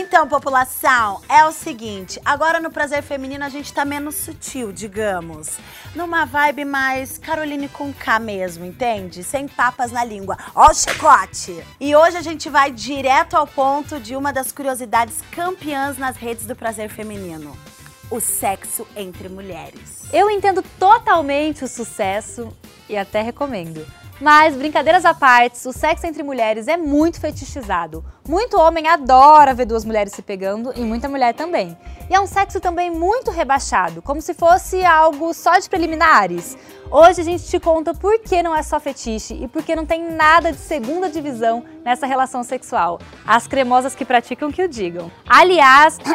Então, população, é o seguinte, agora no prazer feminino a gente tá menos sutil, digamos. Numa vibe mais Caroline com K mesmo, entende? Sem papas na língua. Ó o chicote! E hoje a gente vai direto ao ponto de uma das curiosidades campeãs nas redes do prazer feminino. O sexo entre mulheres. Eu entendo totalmente o sucesso e até recomendo. Mas, brincadeiras à parte, o sexo entre mulheres é muito fetichizado. Muito homem adora ver duas mulheres se pegando e muita mulher também. E é um sexo também muito rebaixado, como se fosse algo só de preliminares. Hoje a gente te conta por que não é só fetiche e por que não tem nada de segunda divisão nessa relação sexual. As cremosas que praticam que o digam. Aliás,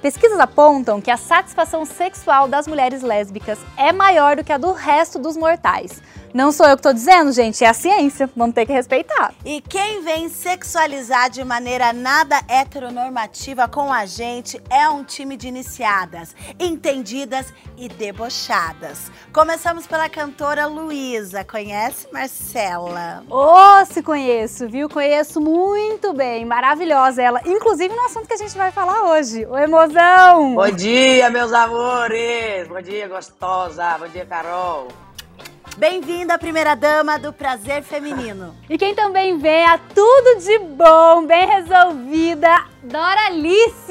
Pesquisas apontam que a satisfação sexual das mulheres lésbicas é maior do que a do resto dos mortais. Não sou eu que estou dizendo, gente, é a ciência, vamos ter que respeitar. E quem vem sexualizar de maneira nada heteronormativa com a gente é um time de iniciadas, entendidas e debochadas. Começamos pela cantora Luísa. Conhece Marcela? Oh, se conheço, viu? Conheço muito bem. Maravilhosa ela. Inclusive no assunto que a gente vai falar hoje, o Emozão. Bom dia, meus amores. Bom dia, gostosa. Bom dia, Carol. Bem-vinda, primeira dama do Prazer Feminino. E quem também vem a tudo de bom, bem resolvida, Doralice!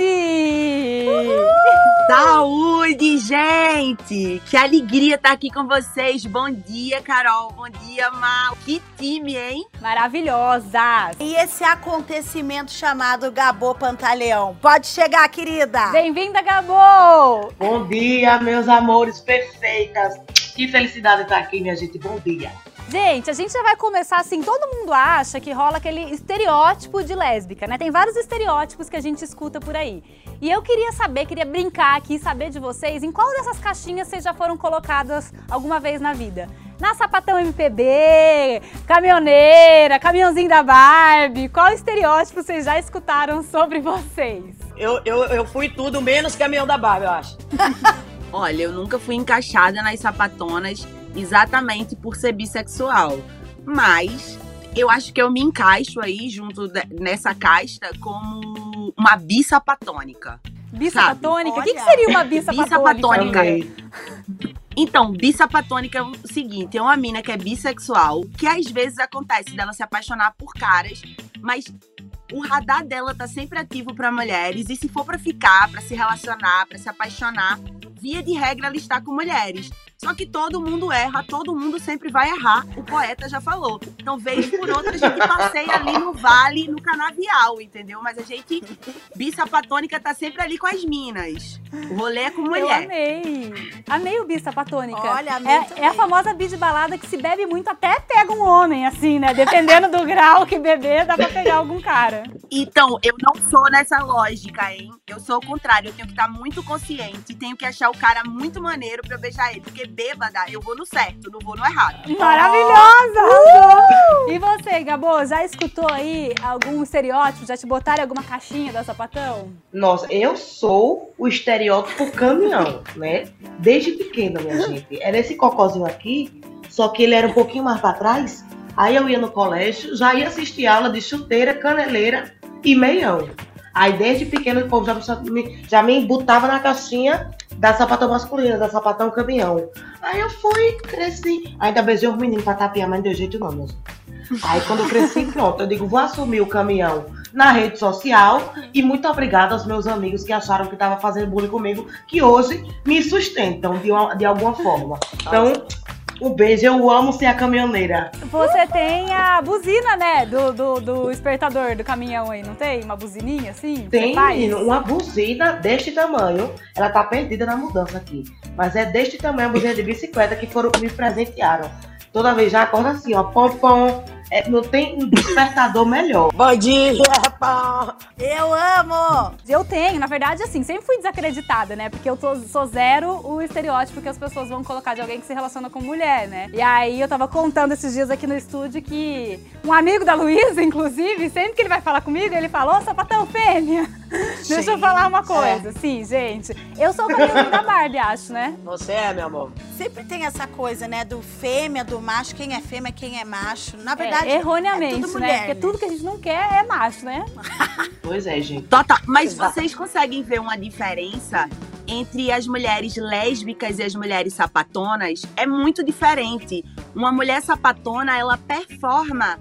Saúde, gente! Que alegria estar aqui com vocês. Bom dia, Carol. Bom dia, Mal. Que time, hein? Maravilhosa! E esse acontecimento chamado Gabô Pantaleão. Pode chegar, querida! Bem-vinda, Gabô! Bom dia, meus amores perfeitas. Que felicidade estar aqui, minha gente. Bom dia. Gente, a gente já vai começar assim, todo mundo acha que rola aquele estereótipo de lésbica, né? Tem vários estereótipos que a gente escuta por aí. E eu queria saber, queria brincar aqui, saber de vocês, em qual dessas caixinhas vocês já foram colocadas alguma vez na vida? Na sapatão MPB, caminhoneira, caminhãozinho da Barbie, qual estereótipo vocês já escutaram sobre vocês? Eu, eu, eu fui tudo menos caminhão da Barbie, eu acho. Olha, eu nunca fui encaixada nas sapatonas exatamente por ser bissexual. Mas eu acho que eu me encaixo aí junto de, nessa casta como uma bissapatônica. Bissapatônica? O que, que, seria uma bissapatônica? bissapatônica. Então, bissapatônica é o seguinte: é uma mina que é bissexual, que às vezes acontece dela se apaixonar por caras, mas o radar dela tá sempre ativo para mulheres e se for para ficar, para se relacionar, para se apaixonar, via de regra ela está com mulheres. Só que todo mundo erra, todo mundo sempre vai errar. O poeta já falou. Então, vez por outra, a gente passeia ali no vale, no canavial, entendeu? Mas a gente, bissapatônica, tá sempre ali com as minas. O rolê é com mulher. Eu amei. Amei o bissapatônica. Olha, amei é, é, a famosa bi de balada que se bebe muito, até pega um homem, assim, né? Dependendo do grau que beber, dá pra pegar algum cara. Então, eu não sou nessa lógica, hein? Eu sou o contrário. Eu tenho que estar muito consciente. Tenho que achar o cara muito maneiro pra eu beijar ele. Porque bêbada, eu vou no certo, não vou no errado. Maravilhosa! Uh! E você, Gabo, já escutou aí algum estereótipo? Já te botaram alguma caixinha da sapatão? Nossa, eu sou o estereótipo caminhão, né? Desde pequena, minha gente. Era esse cocôzinho aqui, só que ele era um pouquinho mais pra trás. Aí eu ia no colégio, já ia assistir aula de chuteira, caneleira e meião. Aí desde pequeno o povo já me, já me botava na caixinha da sapatão masculina, da sapatão caminhão. Aí eu fui, cresci. Ainda beijei os meninos pra tapiar, mas não deu jeito não, meus. Aí quando eu cresci, pronto, eu digo, vou assumir o caminhão na rede social e muito obrigada aos meus amigos que acharam que estava fazendo bullying comigo, que hoje me sustentam de, uma, de alguma forma. Então, um beijo, eu amo ser a caminhoneira. Você tem a buzina, né? Do, do, do despertador do caminhão aí, não tem? Uma buzininha assim? Tem, menino, uma buzina deste tamanho. Ela tá perdida na mudança aqui. Mas é deste tamanho a buzina de bicicleta que foram me presentearam. Toda vez já acorda assim, ó, pom pom. É, não tem um despertador melhor. Bom dia, pá. Eu amo! Eu tenho, na verdade, assim, sempre fui desacreditada, né? Porque eu tô- sou zero o estereótipo que as pessoas vão colocar de alguém que se relaciona com mulher, né? E aí eu tava contando esses dias aqui no estúdio que um amigo da Luísa, inclusive, sempre que ele vai falar comigo, ele fala, ô sapatão fêmea. Deixa eu falar uma coisa. Sim, gente. Eu sou o cabelo da Barbie, acho, né? Você é, meu amor. Sempre tem essa coisa, né? Do fêmea, do macho, quem é fêmea, quem é macho. Na verdade, É, erroneamente, é tudo né? Porque né? tudo que a gente não quer é macho, né? Pois é, gente. Total. Mas Exato. vocês conseguem ver uma diferença entre as mulheres lésbicas e as mulheres sapatonas? É muito diferente. Uma mulher sapatona, ela performa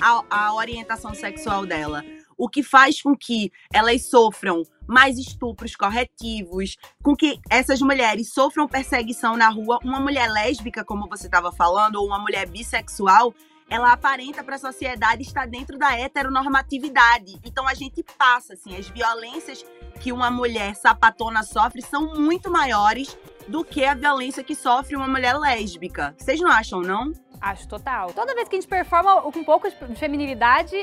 a, a orientação sexual dela. O que faz com que elas sofram mais estupros corretivos, com que essas mulheres sofram perseguição na rua. Uma mulher lésbica, como você estava falando, ou uma mulher bissexual, ela aparenta para a sociedade estar dentro da heteronormatividade. Então a gente passa, assim, as violências que uma mulher sapatona sofre são muito maiores do que a violência que sofre uma mulher lésbica. Vocês não acham, não? Acho total. Toda vez que a gente performa com um pouco de feminilidade,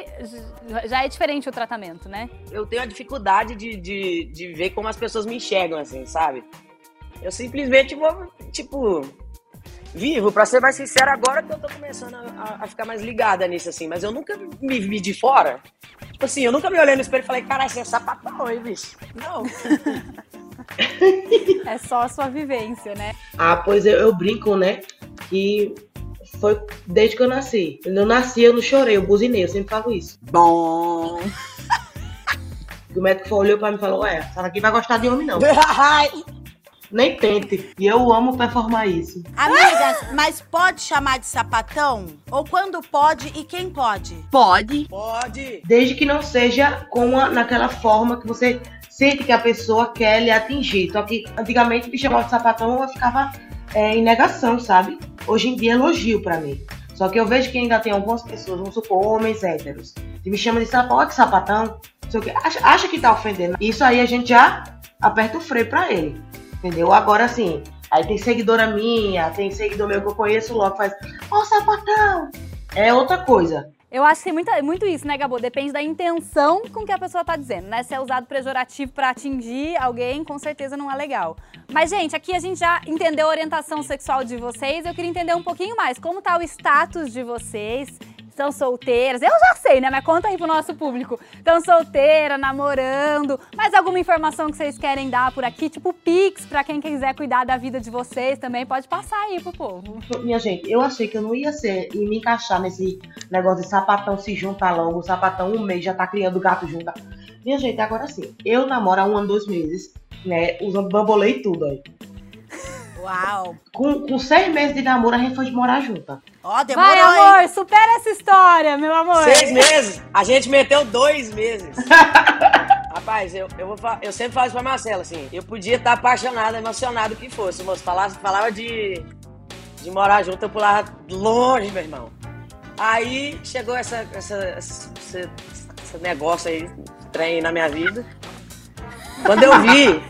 já é diferente o tratamento, né? Eu tenho a dificuldade de, de, de ver como as pessoas me enxergam, assim, sabe? Eu simplesmente vou, tipo, vivo. Pra ser mais sincero, agora que eu tô começando a, a- ficar mais ligada nisso, assim. Mas eu nunca me vi de fora. Tipo assim, eu nunca me olhei no espelho e falei, cara, você é sapatão, hein, bicho? Não. É só a sua vivência, né? Ah, pois eu, eu brinco, né? Que foi desde que eu nasci. Quando eu nasci, eu não chorei, eu buzinei, eu sempre falo isso. Bom. O médico foi- olhou pra mim e falou: Ué, essa daqui vai gostar de homem, não. Nem tente. E eu amo performar isso. Amigas, mas pode chamar de sapatão? Ou quando pode e quem pode? Pode. Pode. Desde que não seja com a, naquela forma que você sente que a pessoa quer lhe atingir. Só que antigamente me chamava de sapatão, eu ficava é, em negação, sabe? Hoje em dia é elogio pra mim. Só que eu vejo que ainda tem algumas pessoas, vamos supor, homens héteros, que me chamam de sapatão, olha que sapatão, não sei o quê. Acha, acha que tá ofendendo. Isso aí a gente já aperta o freio pra ele. Entendeu? Agora sim, aí tem seguidora minha, tem seguidor meu que eu conheço logo, faz, ó, sapatão! É outra coisa. Eu acho que tem muita, muito isso, né, Gabo? Depende da intenção com que a pessoa tá dizendo, né? Se é usado pejorativo pra atingir alguém, com certeza não é legal. Mas, gente, aqui a gente já entendeu a orientação sexual de vocês. Eu queria entender um pouquinho mais como tá o status de vocês. Estão solteiras? Eu já sei, né? Mas conta aí pro nosso público. Estão solteiras, namorando? Mais alguma informação que vocês querem dar por aqui? Tipo Pix, pra quem quiser cuidar da vida de vocês também. Pode passar aí pro povo. Minha gente, eu achei que eu não ia ser e me encaixar nesse negócio de sapatão se junta logo, sapatão um mês já tá criando gato junto. Minha gente, agora sim, eu namoro há um ano, dois meses, né? Usando bambolê e tudo aí. Uau! Com, com seis meses de namoro, a gente foi morar junta. Ó, demorou, Vai, hein? amor, supera essa história, meu amor. Seis meses. A gente meteu dois meses. Rapaz, eu, eu, vou, eu sempre falo isso pra Marcela, assim. Eu podia estar apaixonado, emocionado, o que fosse. Moço, falava, falava de, de morar junto, eu pulava longe, meu irmão. Aí chegou essa, essa, essa- esse, esse negócio aí, trem na minha vida. Quando eu vi.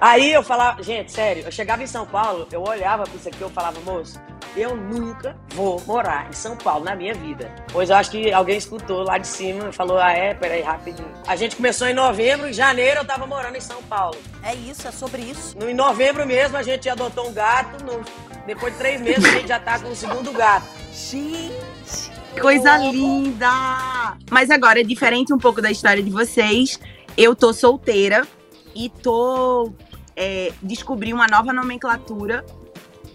Aí eu falava, gente, sério, eu chegava em São Paulo, eu olhava pra isso aqui, eu falava, moço, eu nunca vou morar em São Paulo na minha vida. Pois eu acho que alguém escutou lá de cima e falou, ah é, peraí, rapidinho. A gente começou em novembro, em janeiro eu tava morando em São Paulo. É isso, é sobre isso. No, em novembro mesmo a gente adotou um gato, no- depois de três meses a gente já tá com o segundo gato. Gente! Coisa linda! Mas agora, diferente um pouco da história de vocês, eu tô solteira e tô é, descobri uma nova nomenclatura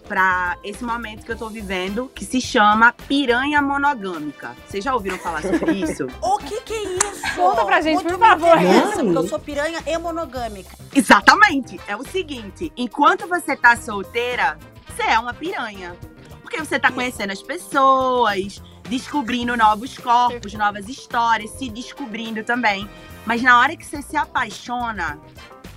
para esse momento que eu tô vivendo, que se chama piranha monogâmica. Vocês já ouviram falar sobre isso? O que que é isso? Conta pra gente, Muito por favor. Não. porque eu sou piranha e monogâmica. Exatamente. É o seguinte: enquanto você tá solteira, você é uma piranha. Porque você tá conhecendo as pessoas, descobrindo novos corpos, novas histórias, se descobrindo também. Mas na hora que você se apaixona,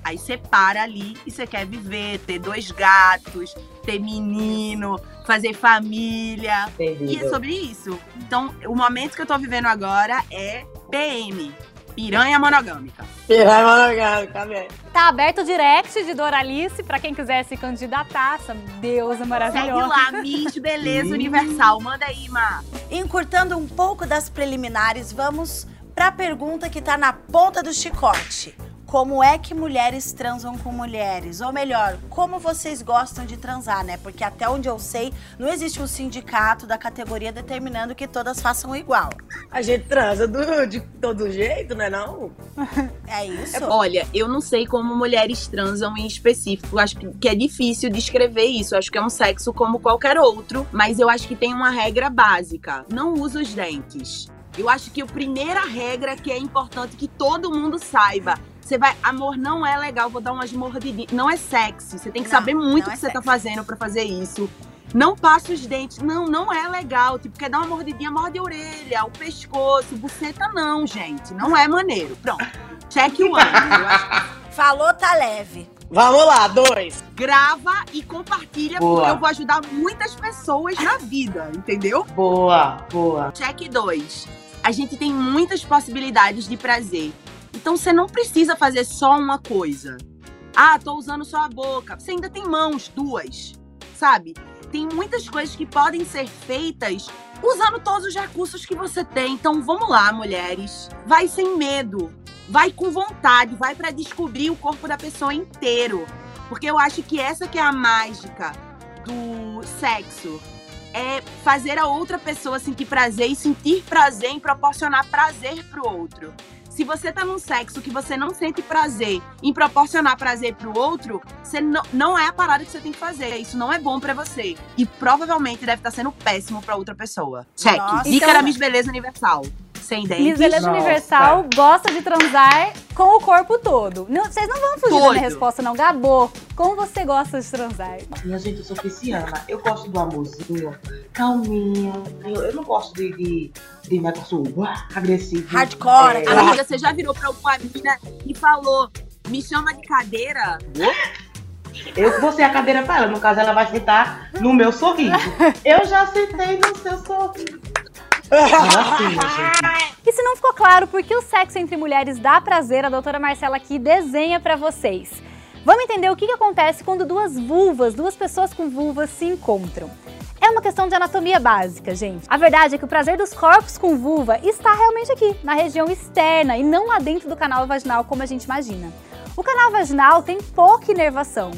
aí você para ali e você quer viver, ter dois gatos, ter menino, fazer família. E é sobre isso. Então, o momento que eu tô vivendo agora é PM. Piranha monogâmica. Piranha monogâmica, também. Tá aberto o direct de Doralice pra quem quiser se candidatar. Essa deusa Segue maravilhosa. lá, Miss Beleza Universal. Manda aí, Má. Encurtando um pouco das preliminares, vamos pra pergunta que tá na ponta do chicote. Como é que mulheres transam com mulheres? Ou melhor, como vocês gostam de transar, né? Porque até onde eu sei, não existe um sindicato da categoria determinando que todas façam igual. A gente transa do- de todo jeito, né não? É isso? Olha, eu não sei como mulheres transam em específico. Acho que que é difícil descrever isso. Acho que é um sexo como qualquer outro. Mas eu acho que tem uma regra básica: não usa os dentes. Eu acho que a primeira regra que é importante que todo mundo saiba. Você vai, amor, não é legal, vou dar umas mordidinhas. Não é sexy. Você tem que Não, saber muito o é que você tá sexy. fazendo pra fazer isso. Não passa os dentes. Não, não é legal. Tipo, quer dar uma mordidinha, morde a orelha, o pescoço, buceta, não, gente. Não é maneiro. Pronto. Check one. Eu acho Falou, tá leve. Vamos lá, dois. grava e compartilha, Boa. porque eu vou ajudar muitas pessoas na vida, entendeu? Boa, boa. Check 2. A gente tem muitas possibilidades de prazer. Então você não precisa fazer só uma coisa. Ah, tô usando só a boca. Você ainda tem mãos, duas. Sabe? Tem muitas coisas que podem ser feitas usando todos os recursos que você tem. Então vamos lá, mulheres. Vai sem medo. Vai com vontade, vai pra descobrir o corpo da pessoa inteiro. Porque eu acho que essa que é a mágica do sexo. É fazer a outra pessoa sentir prazer e sentir prazer em proporcionar prazer pro outro. Se você tá num sexo que você não sente prazer em proporcionar prazer pro outro, você não, não é a parada que você tem que fazer. Isso não é bom pra você. E provavelmente deve estar sendo péssimo pra outra pessoa. Check. Nossa. Dica Então- da Miss Beleza Universal. Sem dentes. Miss Beleza Nossa. Universal gosta de transar com o corpo todo. Não- vocês não vão fugir da Todo. minha resposta, não. Gabô, como você gosta de transar? Minha gente, eu sou pisciana. Eu gosto do amorzinho, calminho. Eu, eu não gosto de, de, de negócio agressivo. Hardcore. É, Amiga, você já virou pra uma menina e falou: me chama de cadeira? Eu vou ser a cadeira pra ela. No caso, ela vai sentar no meu sorriso. Eu já sentei no seu sorriso. Gente. E se não ficou claro por que o sexo entre mulheres dá prazer, a doutora Marcela aqui desenha pra vocês. Vamos entender o que, que acontece quando duas vulvas, duas pessoas com vulvas se encontram. É uma questão de anatomia básica, gente. A verdade é que o prazer dos corpos com vulva está realmente aqui, na região externa e não lá dentro do canal vaginal como a gente imagina. O canal vaginal tem pouca inervação.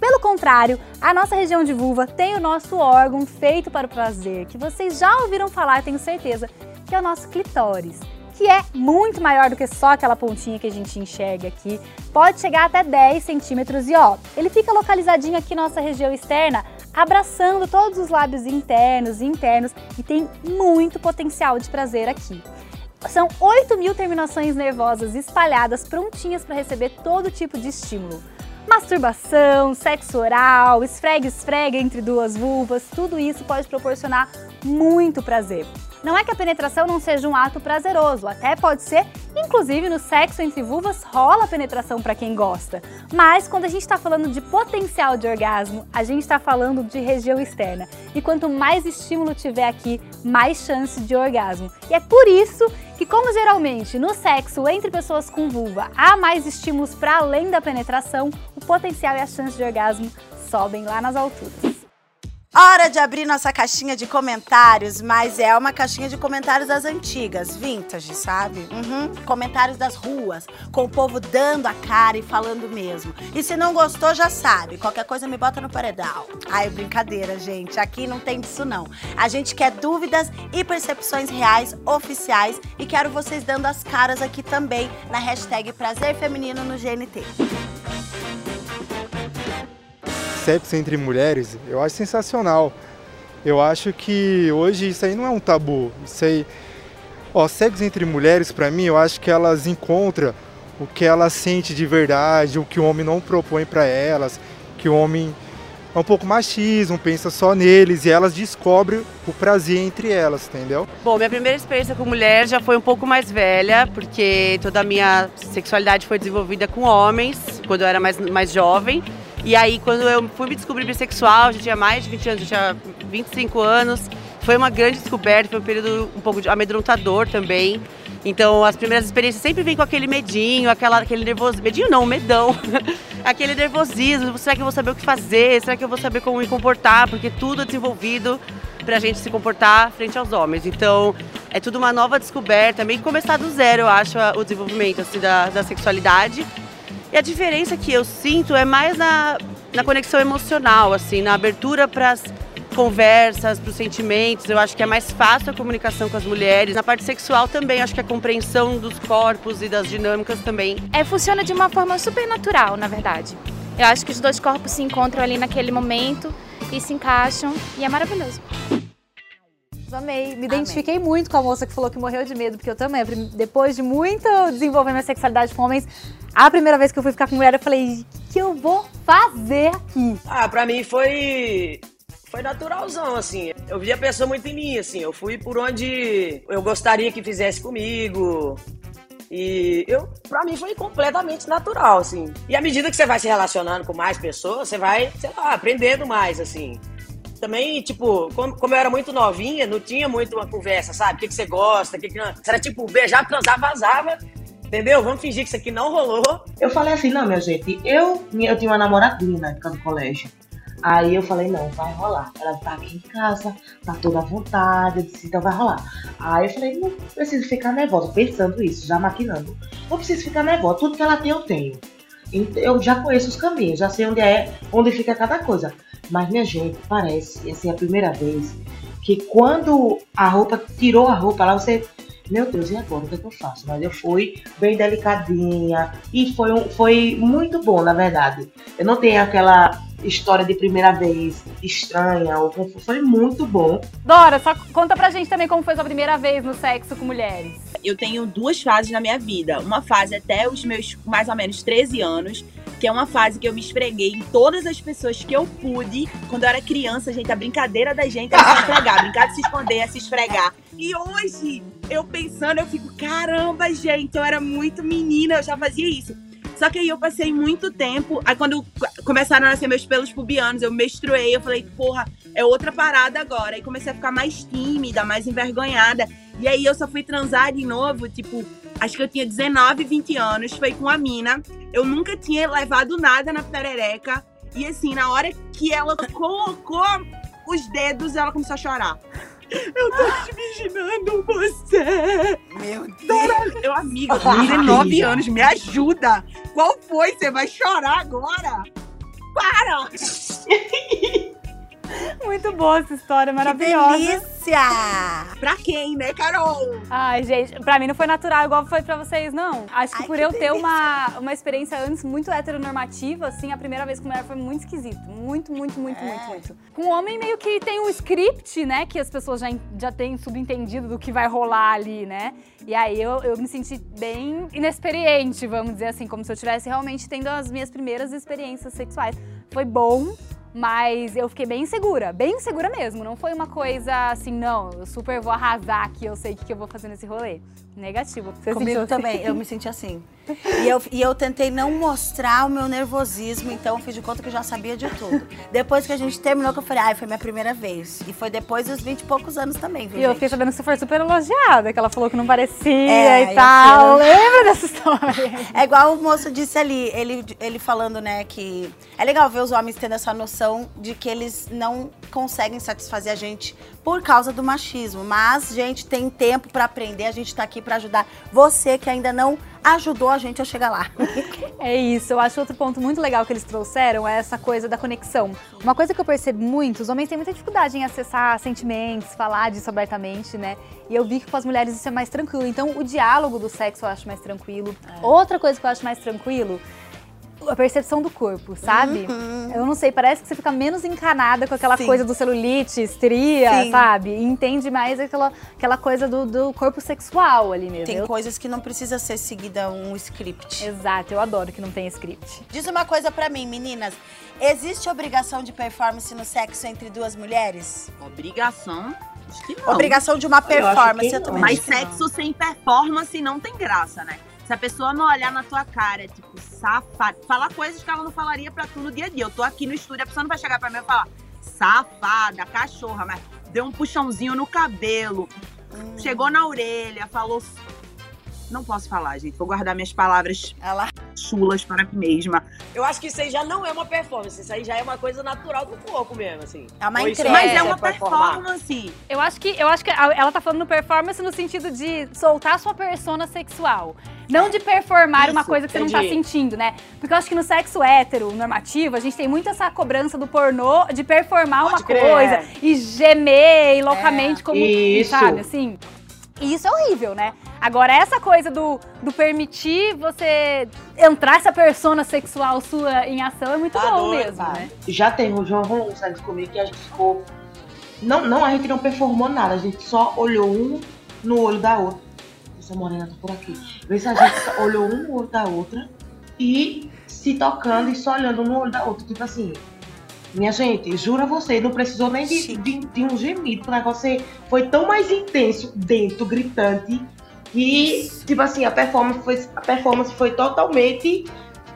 Pelo contrário, a nossa região de vulva tem o nosso órgão feito para o prazer, que vocês já ouviram falar, tenho certeza, que é o nosso clitóris, que é muito maior do que só aquela pontinha que a gente enxerga aqui. Pode chegar até 10 centímetros e ó, ele fica localizadinho aqui na nossa região externa, abraçando todos os lábios internos e internos e tem muito potencial de prazer aqui. São 8 mil terminações nervosas espalhadas, prontinhas para receber todo tipo de estímulo. Masturbação, sexo oral, esfregue-esfregue entre duas vulvas, tudo isso pode proporcionar muito prazer. Não é que a penetração não seja um ato prazeroso, até pode ser, inclusive no sexo entre vulvas rola penetração para quem gosta. Mas quando a gente está falando de potencial de orgasmo, a gente está falando de região externa. E quanto mais estímulo tiver aqui, mais chance de orgasmo. E é por isso que, como geralmente no sexo entre pessoas com vulva há mais estímulos para além da penetração, o potencial e a chance de orgasmo sobem lá nas alturas. Hora de abrir nossa caixinha de comentários, mas é uma caixinha de comentários das antigas, vintage, sabe? Uhum. Comentários das ruas, com o povo dando a cara e falando mesmo. E se não gostou, já sabe. Qualquer coisa me bota no paredão. Ai, brincadeira, gente. Aqui não tem disso, não. A gente quer dúvidas e percepções reais, oficiais. E quero vocês dando as caras aqui também na hashtag Prazer Feminino no GNT. Sexo entre mulheres, eu acho sensacional. Eu acho que hoje isso aí não é um tabu. Isso aí, ó, sexo entre mulheres para mim, eu acho que elas encontram o que elas sente de verdade, o que o homem não propõe para elas, que o homem é um pouco machismo, pensa só neles e elas descobrem o prazer entre elas, entendeu? Bom, minha primeira experiência com mulher já foi um pouco mais velha, porque toda a minha sexualidade foi desenvolvida com homens, quando eu era mais, mais jovem. E aí, quando eu fui me descobrir bissexual, já tinha mais de 20 anos, já tinha 25 anos. Foi uma grande descoberta, foi um período um pouco amedrontador também. Então, as primeiras experiências sempre vêm com aquele medinho, aquela, aquele nervoso. Medinho não, medão. aquele nervosismo. Será que eu vou saber o que fazer? Será que eu vou saber como me comportar? Porque tudo é desenvolvido pra gente se comportar frente aos homens. Então, é tudo uma nova descoberta, meio que começar do zero, eu acho, o desenvolvimento assim, da, da sexualidade. E a diferença que eu sinto é mais na, na conexão emocional, assim, na abertura para as conversas, para os sentimentos. Eu acho que é mais fácil a comunicação com as mulheres. Na parte sexual também, acho que a compreensão dos corpos e das dinâmicas também. É, funciona de uma forma super natural, na verdade. Eu acho que os dois corpos se encontram ali naquele momento e se encaixam e é maravilhoso. Amei. Me identifiquei muito com a moça que falou que morreu de medo, porque eu também, depois de muito desenvolver minha sexualidade com homens, a primeira vez que eu fui ficar com mulher, eu falei, o que eu vou fazer aqui? Ah, pra mim foi foi naturalzão, assim. Eu vi a pessoa muito em mim, assim. Eu fui por onde eu gostaria que fizesse comigo. E eu, pra mim foi completamente natural, assim. E à medida que você vai se relacionando com mais pessoas, você vai, sei lá, aprendendo mais, assim. Também, tipo, como, como eu era muito novinha, não tinha muito uma conversa, sabe? O que, que você gosta, que, que não. Era tipo, beijar, transar, vazava. Entendeu? Vamos fingir que isso aqui não rolou. Eu falei assim, não, minha gente, eu, eu tinha uma namoradinha na época do colégio. Aí eu falei, não, vai rolar. Ela tá aqui em casa, tá toda à vontade. Eu disse, então vai rolar. Aí eu falei, não preciso ficar nervosa, pensando isso, já maquinando. Não preciso ficar nervosa, tudo que ela tem eu tenho. Eu já conheço os caminhos, já sei onde é, onde fica cada coisa. Mas minha gente, parece, essa é a primeira vez que quando a roupa tirou a roupa lá, você meu Deus, e agora? O que, é que eu faço? Mas eu fui bem delicadinha e foi, um, foi muito bom, na verdade. Eu não tenho aquela história de primeira vez estranha ou foi muito bom. Dora, só conta pra gente também como foi sua primeira vez no sexo com mulheres. Eu tenho duas fases na minha vida. Uma fase até os meus mais ou menos 13 anos, que é uma fase que eu me esfreguei em todas as pessoas que eu pude. Quando eu era criança, gente, a brincadeira da gente era se esfregar, brincar de se esconder, é se esfregar. E hoje, eu pensando, eu fico, caramba, gente, eu era muito menina, eu já fazia isso. Só que aí eu passei muito tempo. Aí quando começaram a nascer meus pelos pubianos, eu menstruei, eu falei, porra, é outra parada agora. Aí comecei a ficar mais tímida, mais envergonhada. E aí eu só fui transar de novo, tipo, acho que eu tinha 19, 20 anos, foi com a mina. Eu nunca tinha levado nada na perereca. E assim, na hora que ela colocou os dedos, ela começou a chorar. Eu tô te imaginando você. Meu Deus. Meu amigo, 19 anos, me ajuda. Qual foi? Você vai chorar agora? Para! Muito boa essa história, maravilhosa. Que delícia! Pra quem, né, Carol? Ai, gente, pra mim não foi natural igual foi pra vocês, não. Acho que Ai, por que eu delícia. ter uma, uma experiência antes muito heteronormativa, assim, a primeira vez com mulher foi muito esquisito. Muito, muito, muito, é. muito, muito. Com homem meio que tem um script, né, que as pessoas já, já têm subentendido do que vai rolar ali, né? E aí eu, eu me senti bem inexperiente, vamos dizer assim, como se eu estivesse realmente tendo as minhas primeiras experiências sexuais. Foi bom, mas eu fiquei bem insegura, bem insegura mesmo. Não foi uma coisa assim, não, eu super vou arrasar aqui, eu sei o que eu vou fazer nesse rolê. Negativo. Você Comigo assim? também, eu me senti assim. E eu, e eu tentei não mostrar o meu nervosismo, então eu fiz de conta que eu já sabia de tudo. Depois que a gente terminou, que eu falei, ai, foi minha primeira vez. E foi depois dos 20 e poucos anos também, viu? E eu fiquei sabendo que você foi super elogiada, que ela falou que não parecia é, e tal. Lembra dessa história? É igual o moço disse ali, ele, ele falando, né, que é legal ver os homens tendo essa noção de que eles não conseguem satisfazer a gente por causa do machismo. Mas, gente, tem tempo para aprender, a gente tá aqui para ajudar você que ainda não ajudou a gente a chegar lá. É isso, eu acho outro ponto muito legal que eles trouxeram é essa coisa da conexão. Uma coisa que eu percebo muito, os homens têm muita dificuldade em acessar sentimentos, falar disso abertamente, né? E eu vi que com as mulheres isso é mais tranquilo. Então, o diálogo do sexo eu acho mais tranquilo. É. Outra coisa que eu acho mais tranquilo a percepção do corpo, sabe? Uhum. Eu não sei, parece que você fica menos encanada com aquela Sim. coisa do celulite, estria, Sim. sabe? E entende mais aquela, aquela coisa do, do corpo sexual ali mesmo. Tem eu... coisas que não precisa ser seguida um script. Exato, eu adoro que não tem script. Diz uma coisa para mim, meninas. Existe obrigação de performance no sexo entre duas mulheres? Obrigação? Acho que não. Obrigação de uma performance, eu, eu também. Mas sexo sem performance não tem graça, né? Se a pessoa não olhar na tua cara, tipo, safada, falar coisas que ela não falaria pra tu no dia a dia. Eu tô aqui no estúdio, a pessoa não vai chegar pra mim e falar, safada, cachorra, mas deu um puxãozinho no cabelo, hum. chegou na orelha, falou Não posso falar, gente. Vou guardar minhas palavras Ela chulas para mim mesma. Eu acho que isso aí já não é uma performance, isso aí já é uma coisa natural do corpo mesmo, assim. é uma entrega. Mas é É, uma performance. Eu acho que eu acho que ela tá falando performance no sentido de soltar sua persona sexual. Não de performar uma Isso, coisa que você não tá entendi. sentindo, né? Porque eu acho que no sexo hétero, normativo, a gente tem muito essa cobrança do pornô de performar Pode uma crer, coisa é. e gemer e loucamente, como, Isso. sabe, assim. E isso é horrível, né? Agora, essa coisa do, do permitir você entrar essa persona sexual sua em ação é muito Tá bom mesmo, tá. né? Já tem o João sexo comigo que a gente ficou. Não, não, a gente não performou nada, a gente só olhou um no olho da outra. Essa morena tá por aqui. Vê se a gente só olhou um no olho da outra e se tocando e só olhando um no olho da outra. Tipo assim. Minha gente, juro a você, não precisou nem de, de, de um gemido. O negócio foi tão mais intenso dentro, gritante, que, tipo assim, a performance foi, a performance foi totalmente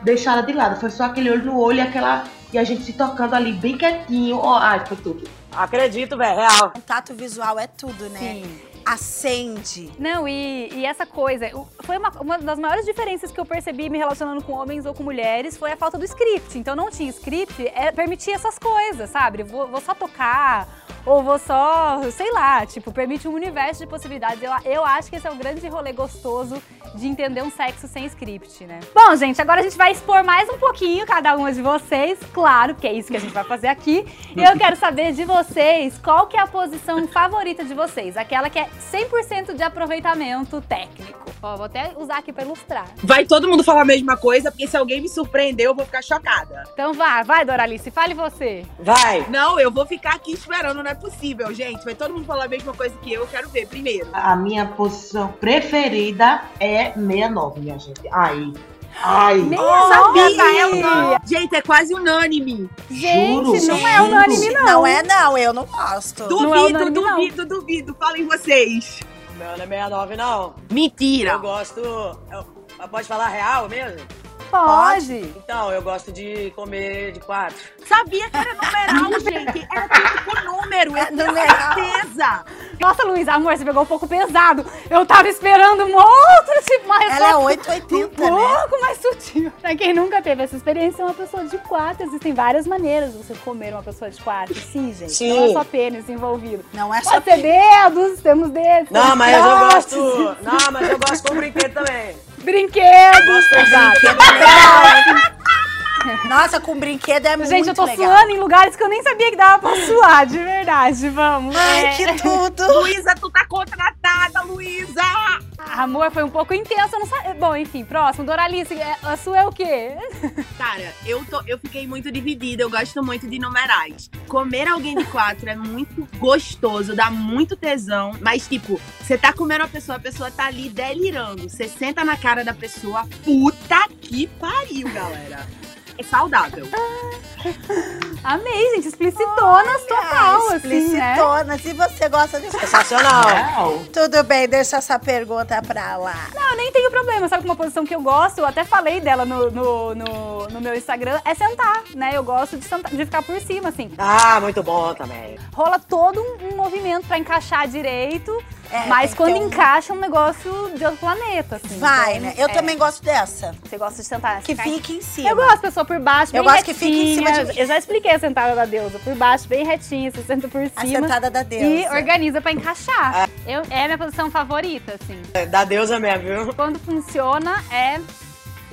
deixada de lado. Foi só aquele olho no olho e aquela. E a gente se tocando ali bem quietinho. Ó, ai, foi tudo. Acredito, velho, real. Contato visual é tudo, né? Sim. Acende. Não, e, e essa coisa, foi uma, uma das maiores diferenças que eu percebi me relacionando com homens ou com mulheres foi a falta do script. Então não tinha script, é permitir essas coisas, sabe? Vou, vou só tocar, ou vou só, sei lá, tipo, permite um universo de possibilidades. Eu, eu acho que esse é o grande rolê gostoso de entender um sexo sem script, né? Bom, gente, agora a gente vai expor mais um pouquinho cada uma de vocês, claro, porque é isso que a gente vai fazer aqui. E eu quero saber de vocês qual que é a posição favorita de vocês, aquela que é 100% de aproveitamento técnico. Ó, vou até usar aqui pra ilustrar. Vai todo mundo falar a mesma coisa, porque se alguém me surpreender, eu vou ficar chocada. Então vá, vai, Doralice, fale você. Vai. Não, eu vou ficar aqui esperando, não é possível, gente. Vai todo mundo falar a mesma coisa que eu, eu quero ver primeiro. A minha posição preferida é 69, minha gente. Ai. Ai. Sabia! Gente, é quase unânime. Gente, Juro, não é unânime, não. Não é, não. Eu não gosto. Não é Duvido, unânime, não. duvido, duvido. Falem vocês. Meu não é 69, não. Mentira. Eu gosto. eu- pode falar real mesmo? Pode. Então, eu gosto de comer de quatro. Sabia que era numeral, gente. Era tudo com número. É numeral. certeza. Nossa, Luiz, amor, você pegou um pouco pesado. Eu tava esperando um outro tipo, uma resposta Ela é um 880, né? pouco mais sutil. Pra quem nunca teve essa experiência, é uma pessoa de quatro. Existem várias maneiras de você comer uma pessoa de quatro. Sim, gente. Sim. Não é só pênis envolvido. Não é só Pode ser dedos, temos dedos. Não, mas eu gosto. Não, mas eu gosto com brinquedo também. Brinquedos. Exato. Nossa, com brinquedo é muito Gente, eu tô legal. suando em lugares que eu nem sabia que dava pra suar, de verdade. Vamos. Ai, É. que tudo. Luísa, tu tá contratada, Luísa. Amor, foi um pouco intenso, eu não sabia. Bom, enfim, próximo. Doralice, é- a sua é o quê? Cara, eu, tô, eu fiquei muito dividida. Eu gosto muito de numerais. Comer alguém de quatro é muito gostoso, dá muito tesão. Mas, tipo, você tá comendo a pessoa, a pessoa tá ali delirando. Você senta na cara da pessoa, puta que pariu, galera. É saudável. Amei, gente. Explicitonas total, assim, né? Explicitona. Se você gosta de... Sensacional. Tudo bem, deixa essa pergunta pra lá. Não, eu nem tenho problema. Sabe uma posição que eu gosto? Eu até falei dela no, no, no, no meu Instagram. É sentar, né? Eu gosto de, sentar, de ficar por cima, assim. Ah, muito bom também. Rola todo um, um movimento pra encaixar direito. É, mas quando um- encaixa é um negócio de outro planeta, assim. Vai, Então, né? Eu é, também gosto dessa. Você gosta de sentar Que ficar- fique em cima. Eu gosto, pessoa por baixo, Eu bem gosto que fique em cima retinha. de mim. Eu já expliquei a sentada da deusa. Por baixo, bem retinha, você senta por A cima. sentada da deusa. E organiza pra encaixar. Eu, é a minha posição favorita, assim. É Da deusa mesmo, viu? Quando funciona, é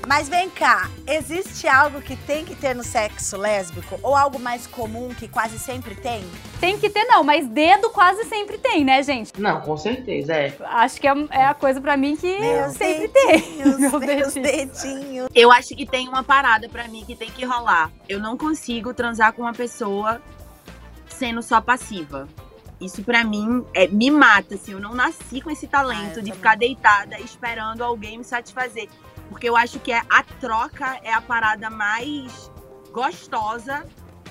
Mas vem cá, existe algo que tem que ter no sexo lésbico? Ou algo mais comum que quase sempre tem? Tem que ter, não, mas dedo quase sempre tem, né, gente? Não, com certeza, é. Acho que é, é a coisa pra mim que Meus sempre dedinhos, tem. Meu meus dedinho. dedinhos. Eu acho que tem uma parada pra mim que tem que rolar. Eu não consigo transar com uma pessoa sendo só passiva. Isso pra mim é, me mata, assim. Eu não nasci com esse Ah, talento eu de ficar deitada esperando alguém me satisfazer. Porque eu acho que é, a troca é a parada mais gostosa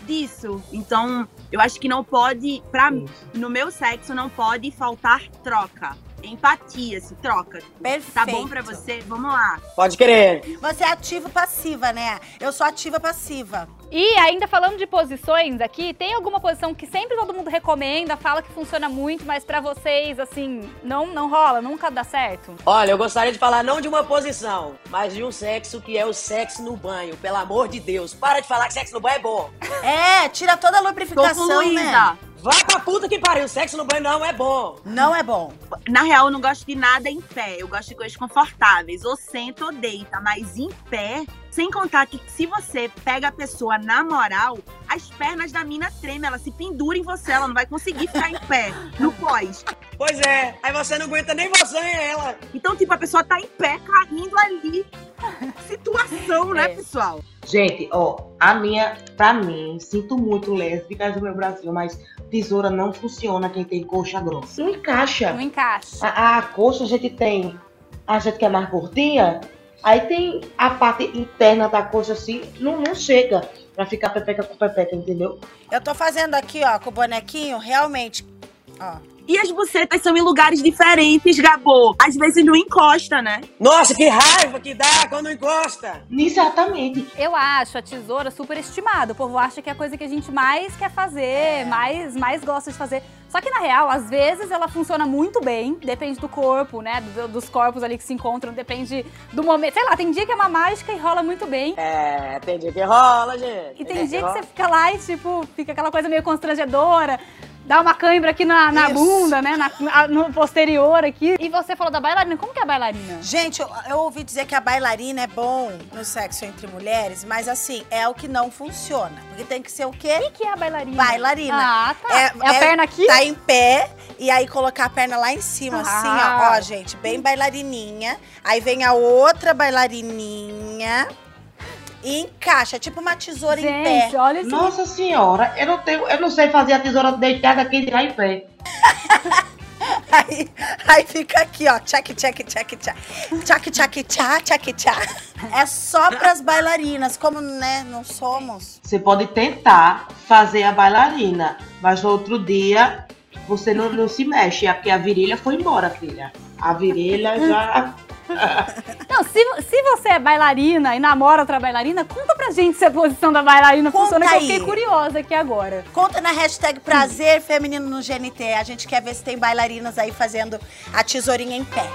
disso. Então, eu acho que não pode, pra Isso. no meu sexo, não pode faltar troca. Empatia, se troca. Perfeito. Tá bom pra você? Vamos lá. Pode querer. Você é ativo passiva, né? Eu sou ativa passiva. E ainda falando de posições aqui, tem alguma posição que sempre todo mundo recomenda, fala que funciona muito, mas pra vocês, assim, não, não rola, nunca dá certo? Olha, eu gostaria de falar não de uma posição, mas de um sexo que é o sexo no banho. Pelo amor de Deus, para de falar que sexo no banho é bom. É, tira toda a lubrificação, né? Vai pra puta que pariu, sexo no banho não é bom. Não é bom. Na real, eu não gosto de nada em pé. Eu gosto de coisas confortáveis. Ou senta ou deita. Mas em pé, sem contar que se você pega a pessoa na moral, as pernas da mina tremem. Ela se pendura em você. Ela não vai conseguir ficar em pé no pós. Pois é, aí você não aguenta nem você nem ela. Então, tipo, a pessoa tá em pé, caindo ali. Situação, né, É. pessoal? Gente, ó, a minha, pra mim, sinto muito lésbicas do meu Brasil, mas tesoura não funciona quem tem coxa grossa. Não encaixa. Não encaixa. A, a coxa a gente tem, a gente que é mais gordinha, aí tem a parte interna da coxa assim, não, não chega pra ficar pepeca com pepeca, entendeu? Eu tô fazendo aqui, ó, com o bonequinho, realmente. Ó. E as bucetas são em lugares diferentes, Gabô. Às vezes não encosta, né? Nossa, que raiva que dá quando encosta. Exatamente. Eu acho a tesoura super estimada. O povo acha que é a coisa que a gente mais quer fazer, mais, mais gosta de fazer. Só que na real, às vezes ela funciona muito bem, depende do corpo, né? do- dos corpos ali que se encontram, depende do momento. Sei lá, tem dia que é uma mágica e rola muito bem. É, tem dia que rola, gente. E tem dia que você fica lá e, tipo, fica aquela coisa meio constrangedora. Dá uma cãibra aqui na, na bunda, né? na- na- no posterior aqui. E você falou da bailarina. Como que é a bailarina? Gente, eu, eu ouvi dizer que a bailarina é bom no sexo entre mulheres, mas assim, é o que não funciona. Porque tem que ser o quê? O que é a bailarina? Bailarina. Ah, tá. É- É, a é- perna aqui? Tá em pé e aí colocar a perna lá em cima, assim, Ah. ó, ó, gente, bem bailarininha. Aí vem a outra bailarininha e encaixa, tipo uma tesoura em Gente, pé. olha esse Nossa senhora, eu não tenho, eu não sei fazer a tesoura deitada aqui tirar em pé. Aí, aí fica aqui, ó, tchac, tchac, tchac, tchac. Tchac, tchac, tchá, tchac, tchá. É só pras bailarinas, como, né, não somos. Você pode tentar fazer a bailarina, mas no outro dia você não, não se mexe, é porque a virilha foi embora, filha. A virilha já. Não, se, se você é bailarina e namora outra bailarina, conta pra gente se a posição da bailarina Conta funciona, que eu aí. fiquei curiosa aqui agora. Conta na hashtag prazer feminino no GNT. A gente quer ver se tem bailarinas aí fazendo a tesourinha em pé.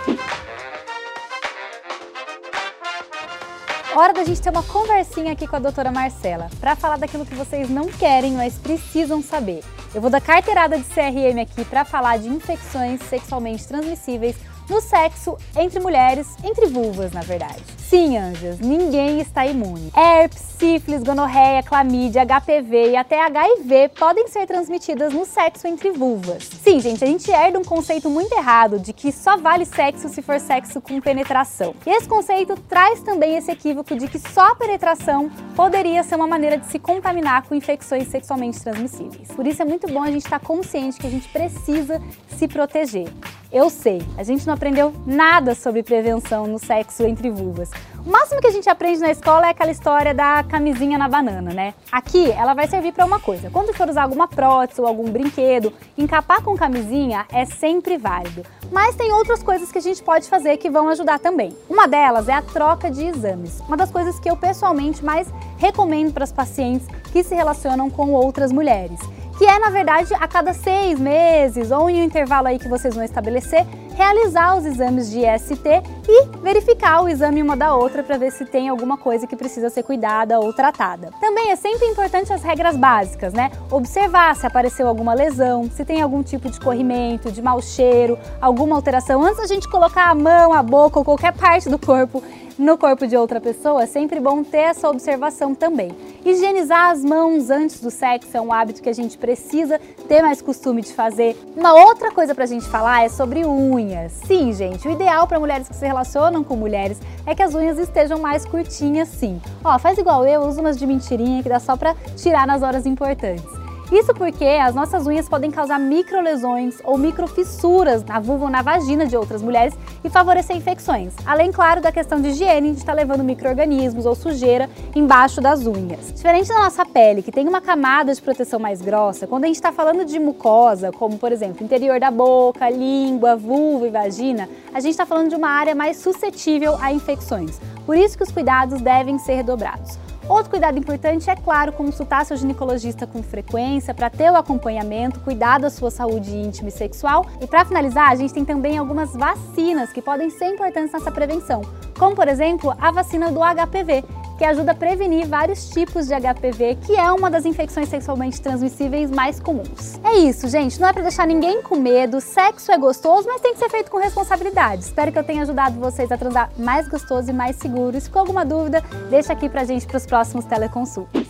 Hora da gente ter uma conversinha aqui com a doutora Marcela, pra falar daquilo que vocês não querem, mas precisam saber. Eu vou dar carteirada de CRM aqui pra falar de infecções sexualmente transmissíveis no sexo entre mulheres, entre vulvas, na verdade. Sim, anjas, ninguém está imune. Herpes, sífilis, gonorreia, clamídia, HPV e até HIV podem ser transmitidas no sexo entre vulvas. Sim, gente, a gente herda um conceito muito errado de que só vale sexo se for sexo com penetração. E esse conceito traz também esse equívoco de que só a penetração poderia ser uma maneira de se contaminar com infecções sexualmente transmissíveis. Por isso é muito bom a gente estar consciente que a gente precisa se proteger. Eu sei, a gente não aprendeu nada sobre prevenção no sexo entre vulvas. O máximo que a gente aprende na escola é aquela história da camisinha na banana, né? Aqui ela vai servir para uma coisa. Quando for usar alguma prótese ou algum brinquedo, encapar com camisinha é sempre válido. Mas tem outras coisas que a gente pode fazer que vão ajudar também. Uma delas é a troca de exames. Uma das coisas que eu pessoalmente mais recomendo para as pacientes que se relacionam com outras mulheres que é, na verdade, a cada seis meses ou em um intervalo aí que vocês vão estabelecer, realizar os exames de IST e verificar o exame uma da outra para ver se tem alguma coisa que precisa ser cuidada ou tratada. Também é sempre importante as regras básicas, né? Observar se apareceu alguma lesão, se tem algum tipo de corrimento, de mau cheiro, alguma alteração. Antes da gente colocar a mão, a boca ou qualquer parte do corpo no corpo de outra pessoa, é sempre bom ter essa observação também. Higienizar as mãos antes do sexo é um hábito que a gente precisa ter mais costume de fazer. Uma outra coisa pra gente falar é sobre unhas. Sim, gente, o ideal para mulheres que se relacionam com mulheres é que as unhas estejam mais curtinhas, sim. Ó, faz igual eu, usa umas de mentirinha que dá só pra tirar nas horas importantes. Isso porque as nossas unhas podem causar microlesões ou microfissuras na vulva ou na vagina de outras mulheres e favorecer infecções. Além, claro, da questão de higiene, de estar levando micro-organismos ou sujeira embaixo das unhas. Diferente da nossa pele, que tem uma camada de proteção mais grossa, quando a gente está falando de mucosa, como por exemplo, interior da boca, língua, vulva e vagina, a gente está falando de uma área mais suscetível a infecções. Por isso que os cuidados devem ser redobrados. Outro cuidado importante é, claro, consultar seu ginecologista com frequência para ter o acompanhamento, cuidar da sua saúde íntima e sexual. E para finalizar, a gente tem também algumas vacinas que podem ser importantes nessa prevenção, como por exemplo a vacina do HPV, que ajuda a prevenir vários tipos de HPV, que é uma das infecções sexualmente transmissíveis mais comuns. É isso, gente. Não é para deixar ninguém com medo. Sexo é gostoso, mas tem que ser feito com responsabilidade. Espero que eu tenha ajudado vocês a transar mais gostoso e mais seguro. Se ficou alguma dúvida, deixa aqui pra gente para os próximos teleconsultas.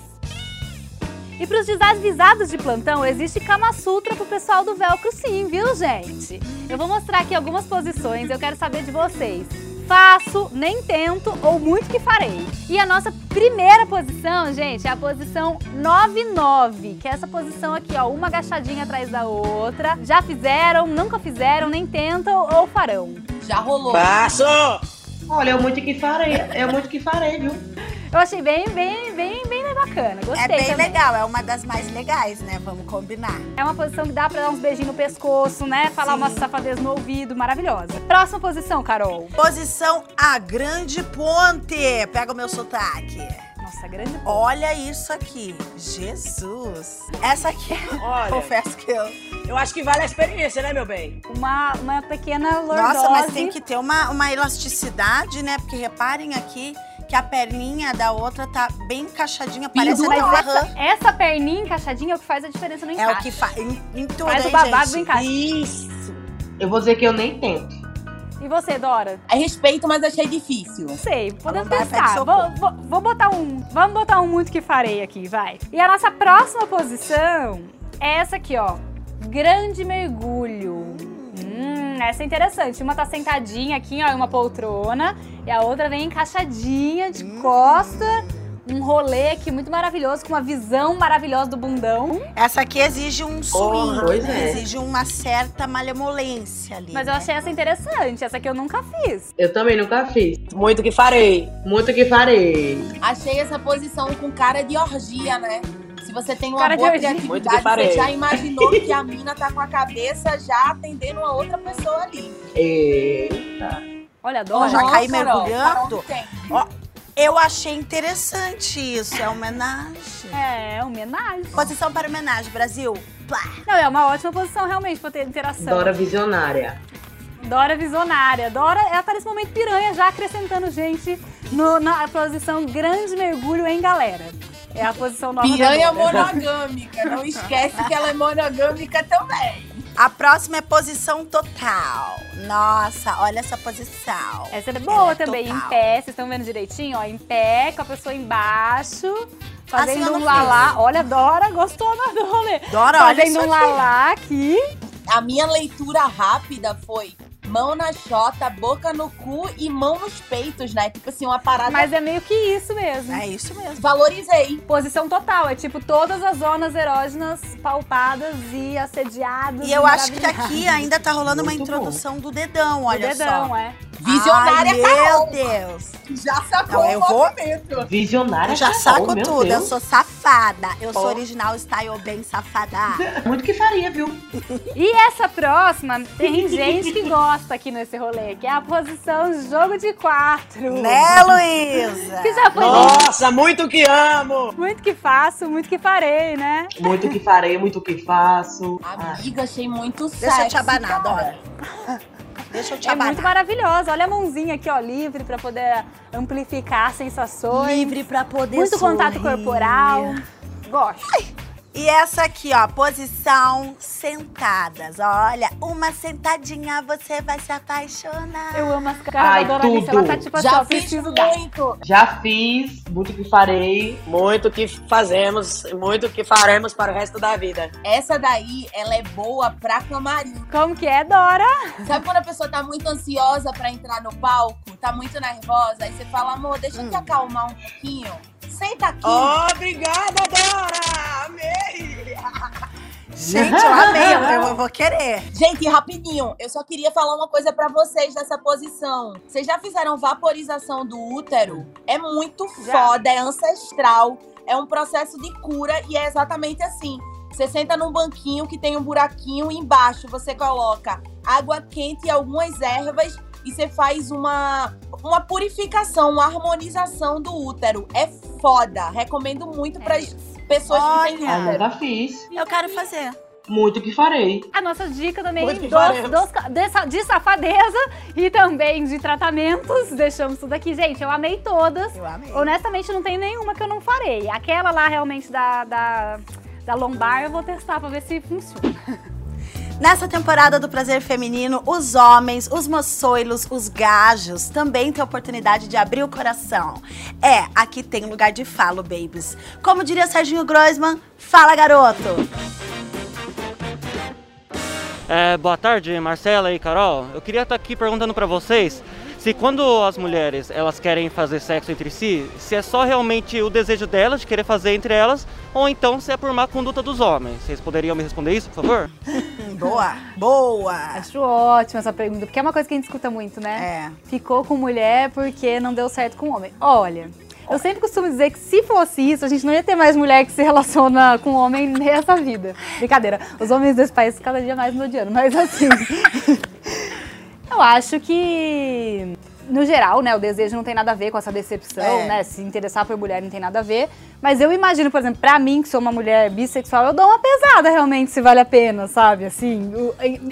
E para os desavisados de plantão, existe Kama Sutra pro pessoal do Velcro sim, viu, gente? Eu vou mostrar aqui algumas posições, eu quero saber de vocês faço, nem tento ou muito que farei. E a nossa primeira posição, gente, é a posição 9-9, que é essa posição aqui, ó, uma agachadinha atrás da outra. Já fizeram, nunca fizeram, nem tentam ou farão? Já rolou. Faço! Olha, eu muito que farei, eu muito que farei, viu? Eu achei bem, bem, bem, bem bacana. Gostei É bem também. legal, é uma das mais legais, né? Vamos combinar. É uma posição que dá pra dar uns beijinhos no pescoço, né? Falar Sim. uma safadez no ouvido, maravilhosa. Próxima posição, Carol. Posição A Grande Ponte. Pega o meu sotaque. Nossa, grande Olha isso aqui. Jesus. Essa aqui, Olha, confesso que eu... eu acho que vale a experiência, né, meu bem? uma, uma pequena lordose. Nossa, mas tem que ter uma, uma elasticidade, né? Porque reparem aqui que a perninha da outra tá bem encaixadinha, parece Mas uma essa, rã. essa perninha encaixadinha é o que faz a diferença no É encaixe. o que faz. Em, em tudo, Faz o babado do gente? encaixe. Isso! Eu vou dizer que eu nem tento. E você, Dora? A respeito, mas achei difícil. Não sei, podemos pensar. Vou, vou, vou botar um. Vamos botar um muito que farei aqui, vai. E a nossa próxima posição é essa aqui, ó. Grande mergulho. Hum, essa é interessante. Uma tá sentadinha aqui, ó, em uma poltrona. E a outra vem encaixadinha de costa. Um rolê aqui muito maravilhoso, com uma visão maravilhosa do bundão. Essa aqui exige um swing, pois né? é. exige uma certa malemolência ali. Mas eu né? achei essa interessante. Essa aqui eu nunca fiz. Eu também nunca fiz. Muito que farei. Muito que farei. Achei essa posição com cara de orgia, né? Você tem uma Cara de boa criatividade, você já imaginou que a mina tá com a cabeça já atendendo uma outra pessoa ali. Eita. Olha, Ó, Dora. já caí mergulhando? Tem. Eu achei interessante isso, é homenagem. É, homenagem. Posição para homenagem, Brasil. Plá. Não, é uma ótima posição realmente pra ter interação. Dora visionária. Dora visionária. Dora, ela tá nesse momento piranha, já acrescentando gente no- na posição grande mergulho em galera. É a posição nova Piranha da Dora. monogâmica. Não esquece que ela é monogâmica também. A próxima é posição total. Nossa, olha essa posição. Essa é boa Ela é também, total. em pé. Vocês estão vendo direitinho? Ó, em pé, com a pessoa embaixo. Assim Fazendo um lalá. Olha, Dora gostou rolê. Dora, olha Fazendo um lalá aqui. A minha leitura rápida foi mão na chota, boca no cu e mão nos peitos, né? Tipo assim, uma parada. Mas é meio que isso mesmo. É isso mesmo. Valorizei. Posição total, é tipo todas as zonas erógenas palpadas e assediadas. E eu acho que aqui ainda tá rolando uma Muito introdução do dedão, olha dedão, só. é. Visionária Ai, Carol. meu Deus. Já sacou Não, eu o vou- movimento. Visionária. Eu já Carol, saco meu tudo, eu Deus. sou safada. Eu sou Ó. original style bem safada. Muito que faria, viu? E essa próxima, tem gente que gosta aqui nesse rolê, que é a posição jogo de quatro. né, Luísa? Que já foi Nossa, muito que amo! muito que faço, muito que farei, né? Muito que farei, muito que faço. Amiga, achei muito sexy. Deixa eu te abanar, cara. Dora. Deixa eu te É muito abanar. maravilhosa. Olha a mãozinha aqui, ó, livre pra poder amplificar as sensações. Livre pra poder Muito contato sorrir. corporal. Gosto. E essa aqui, ó, posição sentadas. Olha, uma sentadinha você vai se apaixonar. Eu amo as caras Ai, da Dona Alice. tudo. Ela tá tipo assim, Já ó, fiz muito. Já fiz, muito que farei. Muito que fazemos, muito que faremos para o resto da vida. Essa daí, ela é boa pra camarim. Como que é, Dora? Sabe quando a pessoa tá muito ansiosa pra entrar no palco? Tá muito nervosa? Aí você fala, amor, deixa eu te acalmar um pouquinho. Senta aqui. Obrigada, Dora! Amei! Gente, eu amei, eu, eu vou querer. Gente, rapidinho, eu só queria falar uma coisa pra vocês nessa posição. Vocês já fizeram vaporização do útero? É muito foda, é ancestral, é um processo de cura e é exatamente assim. Você senta num banquinho que tem um buraquinho e embaixo você coloca água quente e algumas ervas e você faz uma, uma purificação, uma harmonização do útero. É foda. Recomendo muito para as pessoas que têm Olha. Eu útero. nunca fiz. Eu quero fazer. Muito que farei. A nossa dica também dos, dos- de safadeza e também de tratamentos. Deixamos tudo aqui. Gente, eu amei todas. Eu amei. Honestamente, não tem nenhuma que eu não farei. Aquela lá realmente da, da, da lombar eu vou testar pra ver se funciona. Nessa temporada do Prazer Feminino, os homens, os moçoilos, os gajos também têm a oportunidade de abrir o coração. É, aqui tem lugar de falo, babies. Como diria Serginho Groisman, fala garoto! É, boa tarde, Marcela e Carol. Eu queria estar aqui perguntando para vocês se quando as mulheres elas querem fazer sexo entre si, se é só realmente o desejo delas de querer fazer entre elas, ou então se é por má conduta dos homens. Vocês poderiam me responder isso, por favor? Boa, boa! Acho ótima essa pergunta, porque é uma coisa que a gente escuta muito, né? É. Ficou com mulher porque não deu certo com homem. Olha, eu sempre costumo dizer que se fosse isso, a gente não ia ter mais mulher que se relaciona com homem nessa vida. Brincadeira, os homens desse país cada dia mais me odiando, mas assim. Eu acho que. No geral, né, o desejo não tem nada a ver com essa decepção, É. né? Se interessar por mulher não tem nada a ver. Mas eu imagino, por exemplo, pra mim, que sou uma mulher bissexual, eu dou uma pesada realmente se vale a pena, sabe? Assim,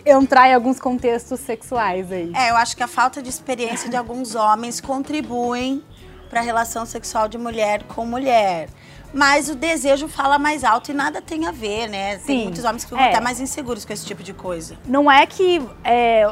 entrar em alguns contextos sexuais aí. É, eu acho que a falta de experiência de alguns homens contribuem para a relação sexual de mulher com mulher. Mas o desejo fala mais alto e nada tem a ver, né? Tem Sim, muitos homens que ficam é. até mais inseguros com esse tipo de coisa. não é que é,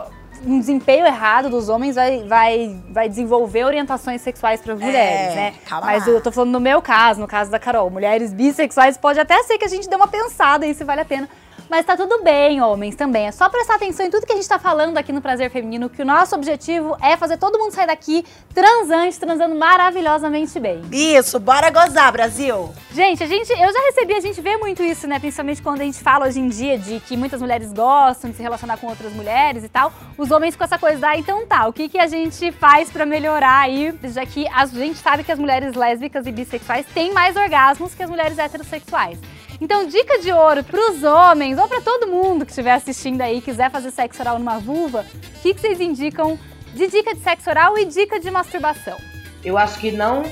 um desempenho errado dos homens vai, vai, vai desenvolver orientações sexuais para as mulheres, né? É, calma Mas eu tô falando no meu caso, no caso da Carol. Mulheres bissexuais pode até ser que a gente dê uma pensada aí se vale a pena. Mas tá tudo bem, homens, também. É só prestar atenção em tudo que a gente tá falando aqui no Prazer Feminino, que o nosso objetivo é fazer todo mundo sair daqui transante, transando maravilhosamente bem. Isso, bora gozar, Brasil! Gente, a gente, eu já recebi, a gente vê muito isso, né? Principalmente quando a gente fala hoje em dia de que muitas mulheres gostam de se relacionar com outras mulheres e tal. Os homens com essa coisa, ah, então tá, o que, que a gente faz pra melhorar aí? Já que a gente sabe que as mulheres lésbicas e bissexuais têm mais orgasmos que as mulheres heterossexuais. Então, dica de ouro pros homens, ou pra todo mundo que estiver assistindo aí e quiser fazer sexo oral numa vulva, o que, que vocês indicam de dica de sexo oral e dica de masturbação? Eu acho que não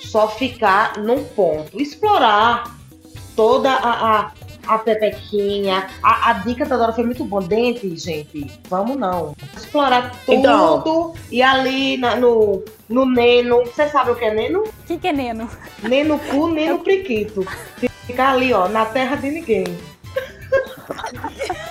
só ficar num ponto. Explorar toda a, a, a pepequinha. A, a dica da Dora foi muito boa. Dente, gente. Vamos não. Explorar tudo. Então. E ali na- no, no neno. Você sabe o que é neno? O que, que é neno? Nem no cu, nem no priquito. Ficar ali, ó, na terra de ninguém.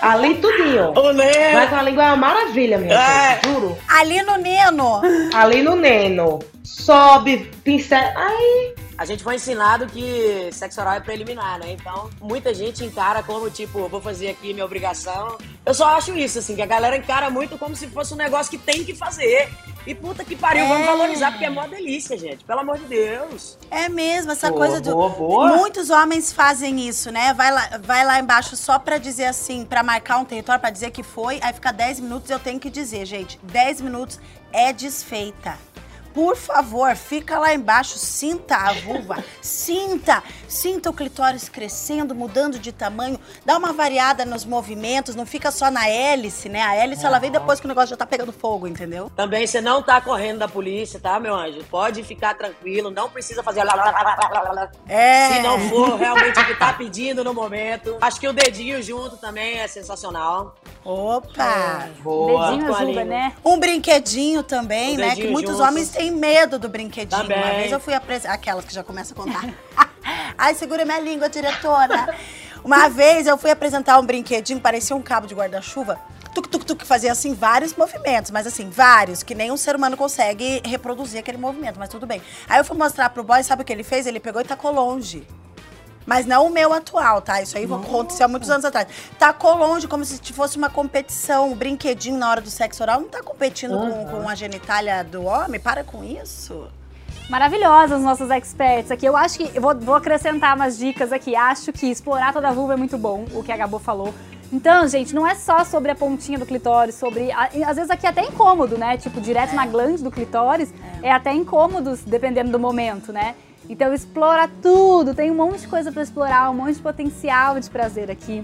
ali tudinho. O Neno! Vai com a língua é uma maravilha, minha É. gente. Juro. Ali no Neno! Ali no neno. Sobe, pincel. Ai, A gente foi ensinado que sexo oral é preliminar, né? Então, muita gente encara como, tipo, vou fazer aqui minha obrigação. Eu só acho isso, assim, que a galera encara muito como se fosse um negócio que tem que fazer. E puta que pariu, vamos É. valorizar, porque é mó delícia, gente. Pelo amor de Deus. É mesmo, essa Boa, coisa do. boa, boa. Muitos homens fazem isso, né? Vai lá, vai lá embaixo só pra dizer assim, pra marcar um território, pra dizer que foi, aí fica 10 minutos, eu tenho que dizer, gente, 10 minutos é desfeita. Por favor, fica lá embaixo, sinta a vulva, sinta, sinta o clitóris crescendo, mudando de tamanho, dá uma variada nos movimentos, não fica só na hélice, né? A hélice ela vem depois que o negócio já tá pegando fogo, entendeu? Também você não tá correndo da polícia, tá, meu anjo? Pode ficar tranquilo, não precisa fazer lá, lá, lá, lá, lá, lá, lá. É. Se não for realmente o que tá pedindo no momento. Acho que o dedinho junto também é sensacional. Opa! boa. Dedinho ajuda, né? Um brinquedinho também, Um né? Que muitos junto. homens têm medo do brinquedinho. Também. Uma vez eu fui apresentar. Aquelas que já começam a contar. Ai, segura minha língua, diretora. Uma vez eu fui apresentar um brinquedinho, parecia um cabo de guarda-chuva. Tuc, fazia assim vários movimentos, mas assim, vários, que nem um ser humano consegue reproduzir aquele movimento, mas tudo bem. Aí eu fui mostrar pro boy, sabe o que ele fez? Ele pegou e tacou longe. Mas não o meu atual, tá? Isso aí aconteceu há muitos anos atrás. Tacou longe, como se fosse uma competição. O brinquedinho na hora do sexo oral não tá competindo com, com a genitália do homem. Para com isso. Maravilhosas, os nossos experts aqui. Eu acho que, eu vou, vou acrescentar umas dicas aqui. Acho que explorar toda a vulva é muito bom, o que a Gabo falou. Então, gente, não é só sobre a pontinha do clitóris, sobre. Às vezes aqui é até incômodo, né? Tipo, direto é. na glande do clitóris. É. é até incômodo, dependendo do momento, né? Então, explora tudo. Tem um monte de coisa para explorar, um monte de potencial de prazer aqui.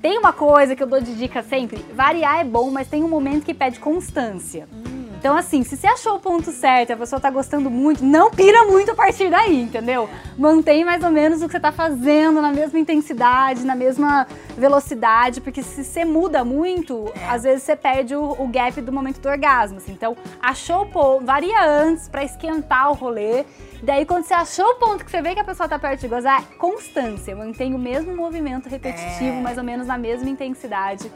Tem uma coisa que eu dou de dica sempre: variar é bom, mas tem um momento que pede constância. Hum. Então, assim, se você achou o ponto certo e a pessoa tá gostando muito, não pira muito a partir daí, entendeu? Mantém mais ou menos o que você tá fazendo na mesma intensidade, na mesma velocidade, porque se você muda muito, às vezes você perde o, o gap do momento do orgasmo. Assim. Então, achou o ponto, varia antes para esquentar o rolê. Daí, quando você achou o ponto que você vê que a pessoa tá perto de gozar, constância, mantém o mesmo movimento repetitivo, é. mais ou menos na mesma intensidade.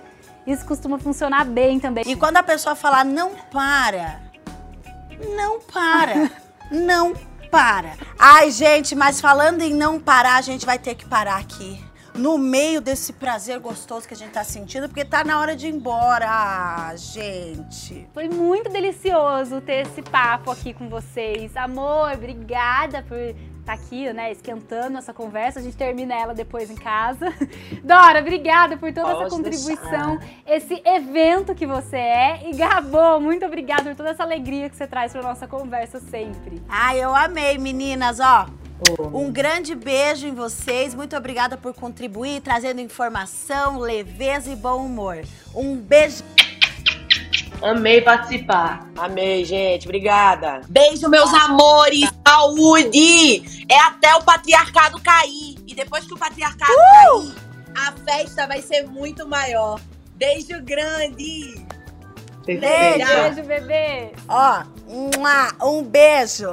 Isso costuma funcionar bem também. E quando a pessoa falar não para, não para, não para. Ai, gente, mas falando em não parar, a gente vai ter que parar aqui. No meio desse prazer gostoso que a gente tá sentindo, porque tá na hora de ir embora, ah, gente. Foi muito delicioso ter esse papo aqui com vocês. Amor, obrigada por tá aqui, né, esquentando essa conversa. A gente termina ela depois em casa. Dora, obrigada por toda Pode essa contribuição, deixar. esse evento que você é. E Gabo, muito obrigada por toda essa alegria que você traz para nossa conversa sempre. Ai, eu amei, meninas, ó. Um grande beijo em vocês. Muito obrigada por contribuir, trazendo informação, leveza e bom humor. Um beijo. Amei participar. Amei, gente. Obrigada. Beijo, meus amores. Saúde. É até o patriarcado cair. E depois que o patriarcado uh! cair, a festa vai ser muito maior. Beijo grande. Beijo, beijo bebê. Ó, um beijo.